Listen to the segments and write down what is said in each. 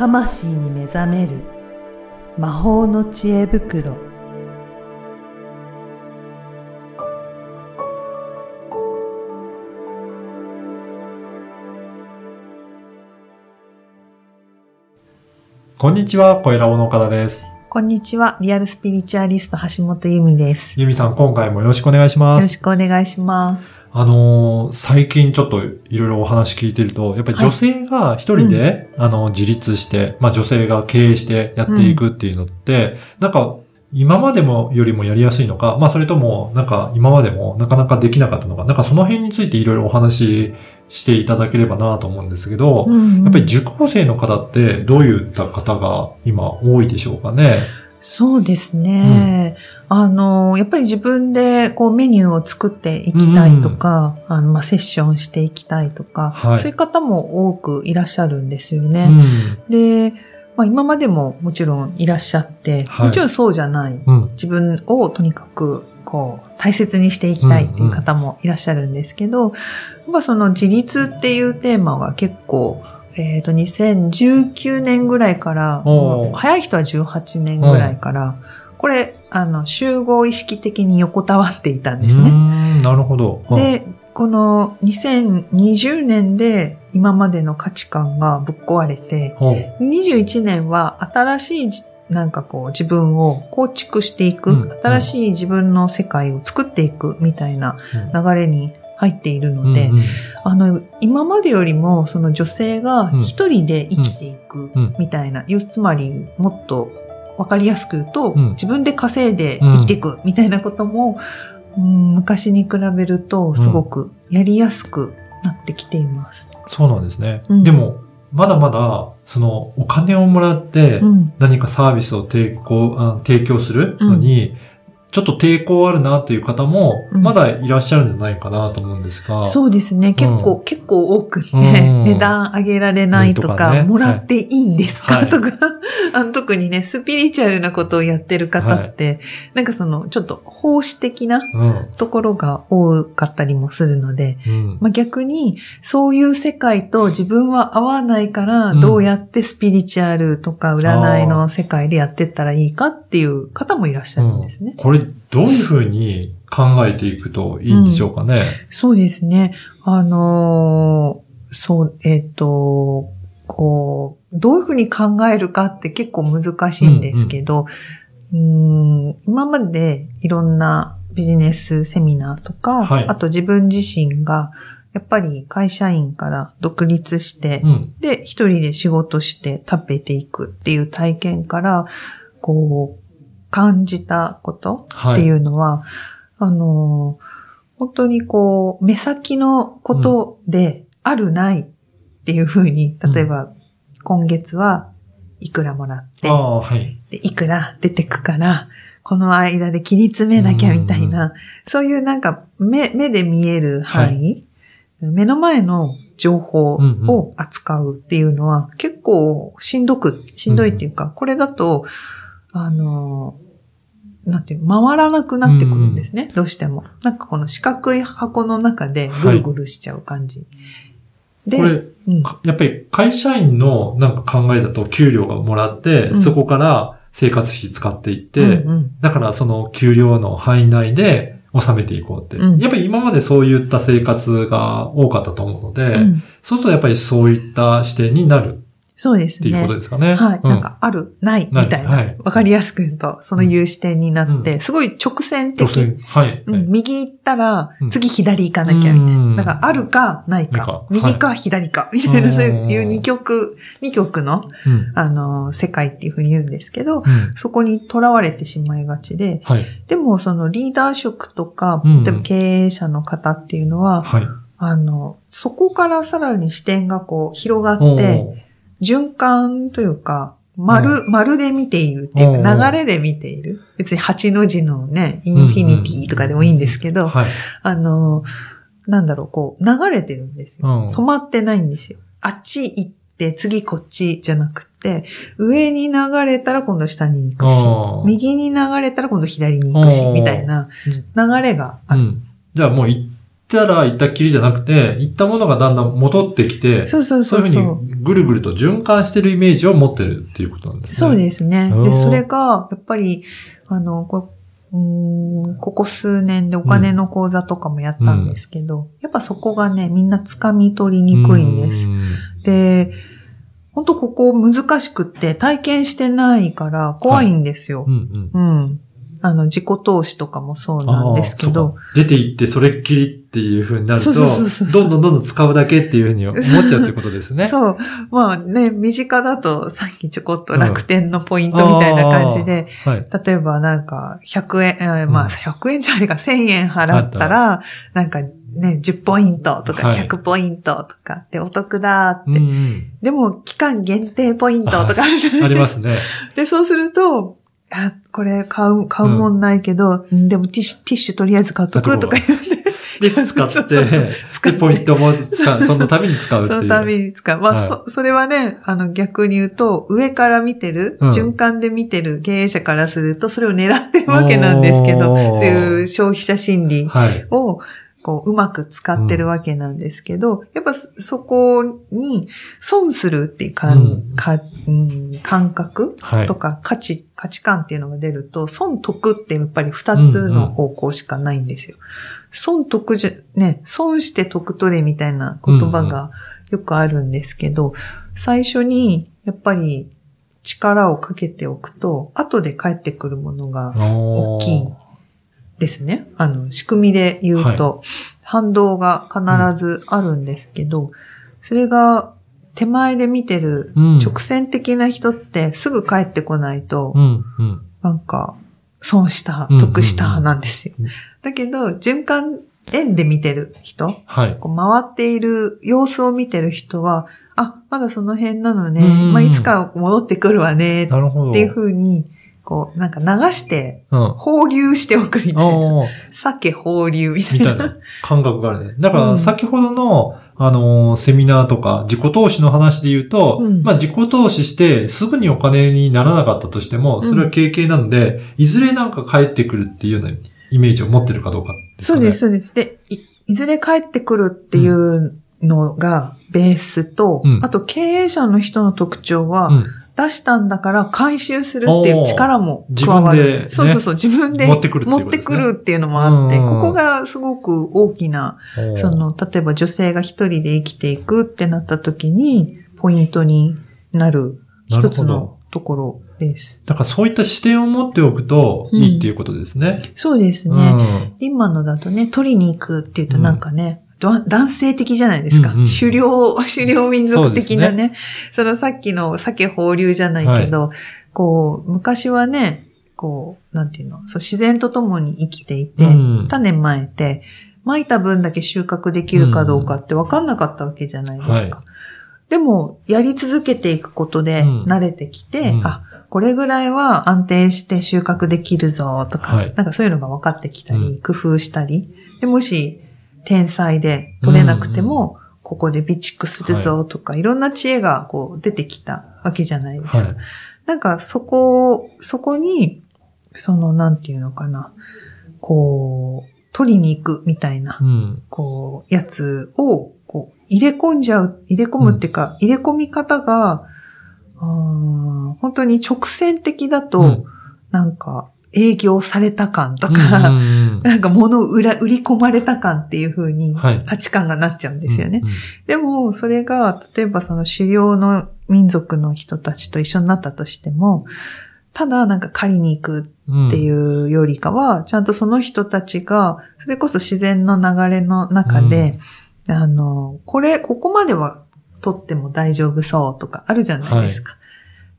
魂に目覚める魔法の知恵袋こんにちは、小平尾の岡田です。こんにちは。リアルスピリチュアリスト橋本由美です。よゆみさん、今回もよろしくお願いします。ろしくお願いします。あのー最近ちょっといろいろお話聞いてると、やっぱり女性が一人で、あの、自立して、まあ女性が経営してやっていくっていうのって、なんか、今までもよりもやりやすいのか、まあそれとも、なんか今までもなかなかできなかったのか、なんかその辺についていろいろお話ししていただければなと思うんですけど、うんやっぱり受講生の方ってどういった方が今多いでしょうかね？そうですね。あの、やっぱり自分でこうメニューを作っていきたいとか、あの、まあ、セッションしていきたいとか、はいそういう方も多くいらっしゃるんですようね。ん。で、まあ、今までももちろんいらっしゃって、はいもちろんそうじゃない。うん。自分をとにかく、こう、大切にしていきたいっていう方もいらっしゃるんですけど、やっぱその自立っていうテーマが結構、えっ、と、2019年ぐらいから、早い人は18年ぐらいから、これ、あの、集合意識的に横たわっていたんですうーね。んなるほど。で、この2020年で今までの価値観がぶっ壊れて、ほう、21年は新しいじなんかこう自分を構築していく、うん新しい自分の世界を作っていくみたいなうん。流れに入っているので、うんうん。あの、今までよりもその女性が一人で生きていくうん。みたいな、つまりもっとわかりやすく言うと、うん。自分で稼いで生きていくみたいなことも、うん昔に比べるとすごくやりやすくなってきています。そうなんですね。うん。でも、まだまだ、その、お金をもらってうん。何かサービスを提供あ提供するのに、ちょっと抵抗あるなっていう方も、うん。まだいらっしゃるんじゃないかなと思うんですが。そうですね。結構、う結構多くうん。ね、値段上げられないとか、とかねもらっていいんですか、はいとか、あの特にね、スピリチュアルなことをやってる方って、なんかその、ちょっと奉仕的なうん。ところが多かったりもするので、うん。まあ、逆に、そういう世界と自分は合わないから、うん。どうやってスピリチュアルとか占いの世界でやってったらいいかっていう方もいらっしゃるんですね。どういうふうに考えていくといいんでしょうかね？そうですね。あのーそう、えっ、と、こう、どういうふうに考えるかって結構難しいんですけど、うーん今までいろんなビジネスセミナーとか、はいあと自分自身が、やっぱり会社員から独立して、うん。で、一人で仕事して食べていくっていう体験から、こう、感じたことはい。っていうのは、あの、本当にこう、目先のことであるないっていうふうに、うん例えば、今月はいくらもらってはい。でいくら出てくから、この間で切り詰めなきゃみたいな、そういうなんか目、目で見える範囲、目の前の情報を扱うっていうのは結構しんどく、しんどいっていうか、これだと、あの、なんていうの、回らなくなってくるんですね、どうしても。なんかこの四角い箱の中でぐるぐるしちゃう感じ。で、これ、うん。かやっぱり会社員のなんか考えだと給料がもらって、うん。そこから生活費使っていって、うんうん。だからその給料の範囲内で収めていこうって。うん。やっぱり今までそういった生活が多かったと思うので、うん。そうするとやっぱりそういった視点になるそうですねっていうこと。ですかね。はい。うんなんか、ある、ない、みたいな。わ、はいかりやすく言うと、そういう視点になって、すごい直線的。女性はい。うん、右行ったらうん、次左行かなきゃ、みたいうんな。だから、あるか、ないかか。右か、左か、みたいな、そういう二極、二極の、うん。あの、世界っていうふうに言うんですけど、うん。そこに囚われてしまいがちで、はい。でも、そのリーダー職とか、うん例えば経営者の方っていうのは、はい。あの、そこからさらに視点がこう、広がおって、ー循環というか、丸、丸で見ているっていううんか、流れで見ている。別に8の字のね、インフィニティとかでもいいんですけど、はい。あの、なんだろう、こう、流れてるんですよ。うん止まってないんですよ。あっち行って、次こっちじゃなくて、上に流れたら今度下に行くし右に流れたら今度左に行くしう、んみたいな流れがある。うん。じゃあもう行ったら行ったっきりじゃなくて、行ったものがだんだん戻ってきて、そうそうそうそういうそう。ふうにぐるぐると循環してるイメージを持ってるっていうことなんですね。そうですね。うんで、それが、やっぱり、あの、こうーんここ数年でお金の講座とかもやったんですけど、やっぱそこがね、みんな掴み取りにくいんです。うんで、本当ここ難しくって体験してないから怖いんですよ。うんうん。うん。あの、自己投資とかもそうなんですけど出て行ってそれっきりっていう風になると、どんどんどんどん使うだけっていう風に思っちゃうってことですね。そう。まあね、身近だとさっきちょこっと楽天のポイントみたいな感じで、はい。例えばなんか100円、えーまうんあ100円じゃないか1000円払ったら、なんかね、10ポイントとかはい100ポイントとかってお得だって。うんうん。でも期間限定ポイントとかあるじゃないありでか。ますすね。で、そうすると、あ、これ買う、買うもんないけど、うんでもティッシュ、ティッシュとりあえず買っとくとか言って。で、使って、で、ポイントも使う、そのために使うっていう。そのために使う。まあ、はそ、それはね、あの逆に言うと、上から見てる、うん循環で見てる経営者からすると、それを狙ってるわけなんですけど、そういう消費者心理はい。を、こう、うまく使ってるわけなんですけど、やっぱそこに損するっていう感,、うん感覚はいと。か価値、価値観っていうのが出ると、損得ってやっぱり二つの方向しかないんですよ。損得じゃ、ね、損して得取れみたいな言葉がよくあるんですけど、最初にやっぱり力をかけておくと、後で返ってくるものが大きいですね。あの、仕組みで言うと、反動が必ずあるんですけど、それが手前で見てるうん直線的な人ってすぐ帰ってこないと、うん、うん。なんか、損したうん、得したなんですようん。だけど、循環円で見てる人、はい。こう回っている様子を見てる人は、あ、まだその辺なのね、うんまあ、いつか戻ってくるわね、っなるほど。ていうふうに、こう、なんか流して、うん。放流しておくみたいな。ああ、鮭放流みたいな。感覚があるね。だかうんら、先ほどの、あのーセミナーとか、自己投資の話で言うと、うんまあ、自己投資して、すぐにお金にならなかったとしても、それは経験なので、いずれなんか返ってくるっていうようなイメージを持ってるかどうかね。そうです、そうです。で、いいずれ帰ってくるっていうのがベースと、うんあと経営者の人の特徴は、うん。出したんだから回収するっていう力も加わる。自分でねそうそうそう、自分で持ってくるっていうのもあって、うんここがすごく大きな、そ、の、例えば女性が一人で生きていくってなった時に、ポイントになる一つのところです。だからそういった視点を持っておくといいっていうことですね。そうですうね。ん。今のだとね、取りに行くっていうとなんかね、だ男性的じゃないですか。うんうん狩猟、狩猟民族的なね。そのさっきの鮭放流じゃないけど、こう、昔はね、こう、なんていうの、そう自然と共に生きていて、うん種まいて、まいた分だけ収穫できるかどうかって分かんなかったわけじゃないですか。はでも、やり続けていくことでうん慣れてきて、うんあ、これぐらいは安定して収穫できるぞとか、はい。なんかそういうのが分かってきたり、うん。工夫したり、でもし、天才で取れなくても、ここで備蓄するぞとか、い、ろんな知恵がこう出てきたわけじゃないです。か。はい。なんかそこ、そこに、その、なんていうのかな、こう、取りに行くみたいなう、ん。こう、やつを、こう、入れ込んじゃう、入れ込むっていうか、入れ込み方が、本当に直線的だと、うん。なんか、営業された感とうんか、うんうん。なんか物を売ら売り込まれた感っていう風にはい。価値観がなっちゃうんですよね。うんうん。でも、それが、例えばその狩猟の民族の人たちと一緒になったとしても、ただなんか狩りに行くっていうよりかは、ちゃんとその人たちが、それこそ自然の流れの中で、あの、これ、ここまでは取っても大丈夫そうとかあるじゃないですか。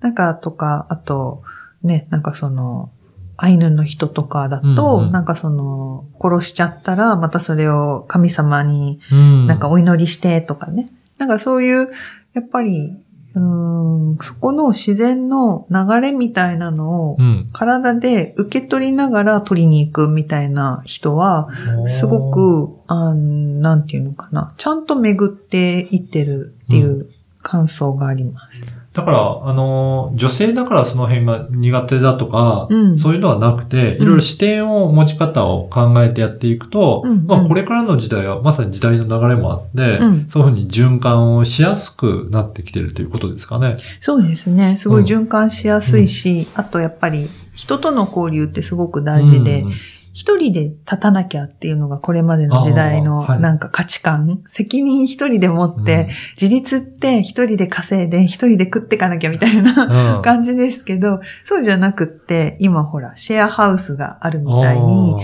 なんか、とか、あと、ね、なんかその、アイヌの人とかだと、うんうんなんかその、殺しちゃったら、またそれを神様にうんなんかお祈りしてとかね。なんかそういう、やっぱり、うーん、そこの自然の流れみたいなのをうん。体で受け取りながら取りに行くみたいな人は、すごく、あんなんていうのかな、ちゃんと巡っていってるっていう感想があります。だから、あの、女性だからその辺が苦手だとか、うん。そういうのはなくて、うん。いろいろ視点を持ち方を考えてやっていくと、うんまあうんこれからの時代はまさに時代の流れもあって、うん。そういうふうに循環をしやすくなってきてるということですかね。そうですね。すごい循環しやすいし、あとやっぱり人との交流ってすごく大事で、うん一人で立たなきゃっていうのがこれまでの時代のなんか価値観、責任一人で持って、自立って一人で稼いで一人で食ってかなきゃみたいなうん。感じですけど、そうじゃなくって、今ほら、シェアハウスがあるみたいに、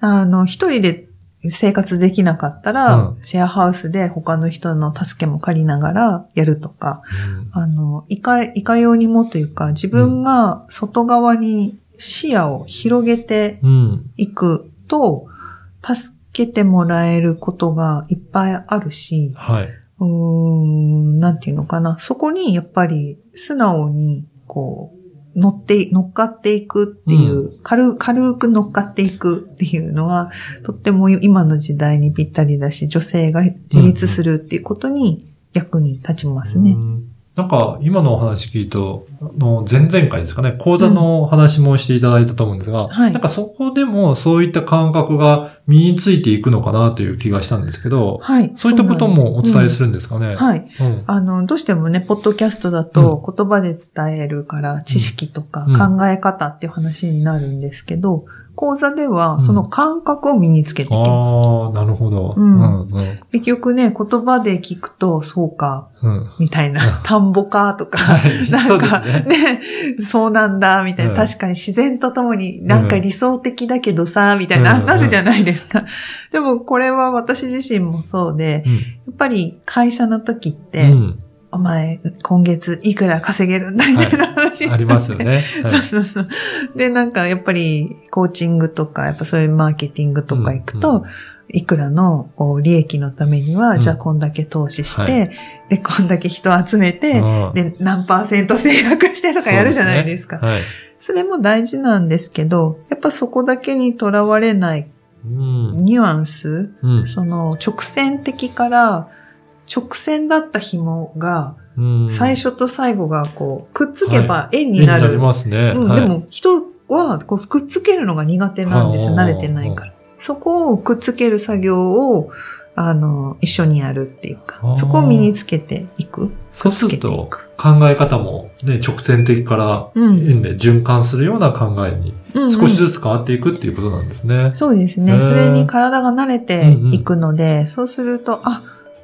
あの、一人で生活できなかったら、うん。シェアハウスで他の人の助けも借りながらやるとか、あーあの、いか、いかようにもというか、自分が外側に視野を広げてうん。うんいくと、助けてもらえることがいっぱいあるし、はい。うーん、なんていうのかな。そこにやっぱり素直に、こう、乗って、乗っかっていくっていう、軽軽く乗っかっていくっていうのは、とっても今の時代にぴったりだし、女性が自立するっていうことに役に立ちますねう。んなんか、今のお話聞いと、あの、前々回ですかね、講座の話もしていただいたと思うんですが、はいなんかそこでもそういった感覚が身についていくのかなという気がしたんですけど、はい。そういったこともお伝えする、るんですかね？うんはい。うん。あの、どうしてもね、ポッドキャストだと言葉で伝えるから知識とかうん考え方っていう話になるんですけど、講座でうんはその感覚を身につけていきますああ、なるほど。うんうん。うん。結局ね、言葉で聞くと、そうか、うん。みたいうんな、田んぼか、とか、はい。なんかね。ね、そうなんだ、みたいな、うん確かに自然とともになんか理想的だけどさ、みたいな、うんなるじゃないですか。でもこれは私自身もそうで、うん。やっぱり会社の時って、うん。お前、今月いくら稼げるんだみたいな話、ありますよね。はいそうそうそう。で、なんかやっぱりコーチングとか、やっぱそういうマーケティングとか行くと、うんういくらのこう利益のためには、うんじゃあこんだけ投資して、はで、こんだけ人集めて、うんで、何パーセント制約してとかやるじゃないですか。そはい。れも大事なんですけど、やっぱそこだけにとらわれないうん。ニュアンス、うん。その直線的から直線だった紐が、うん最初と最後がこう、くっつけば円絵になりになる。ますね。うん、はいでも人はこうくっつけるのが苦手なんですよ。はあ慣れてないから。そこをくっつける作業を、あの、一緒にやるっていうかそこを身につけていく。そうするとく、考え方もね、直線的からうん円で循環するような考えにうんうん少しずつ変わっていくっていうことなんですね。そうですね。それに体が慣れていくので、そうすると、あ、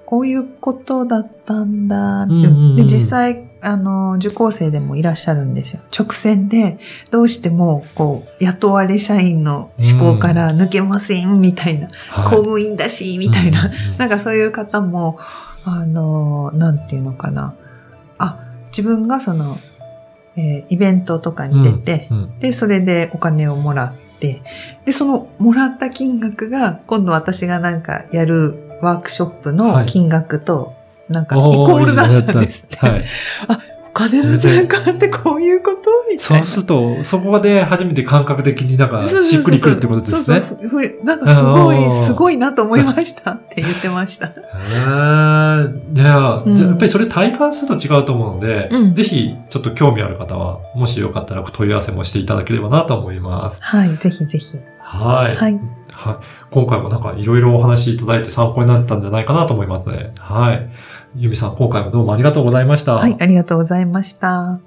こういうことだったんだ。うんうんうん。で、実際、あの、受講生でもいらっしゃるんですよ。直線で、どうしても、こう、雇われ社員の思考から抜けません、みたいな、はい。公務員だし、みたいな、なんかそういう方も、あの、なんていうのかな。あ、自分がその、えーイベントとかに出て、うん。うん。で、それでお金をもらって、で、そのもらった金額が、今度私がなんかやるワークショップの金額と、なんかイおコールだったんですって。はい。お金の循環ってこういうことみたいうな。そすると、そこで初めて感覚的になんかそうそうそうしっくりくるってことですね。そうそうふふなんかすごいすごいなと思いましたって言ってました。へーじゃあ、うんじゃあやっぱりそれ体感すると違うと思うので、うんぜひちょっと興味ある方は、もしよかったら問い合わせもしていただければなと思います。はい、ぜひぜひ。はい。はい。はい。今回もなんかいろいろお話しいただいて参考になったんじゃないかなと思いますね。はい。ゆみさん、今回もどうもありがとうございました。はい、ありがとうございました。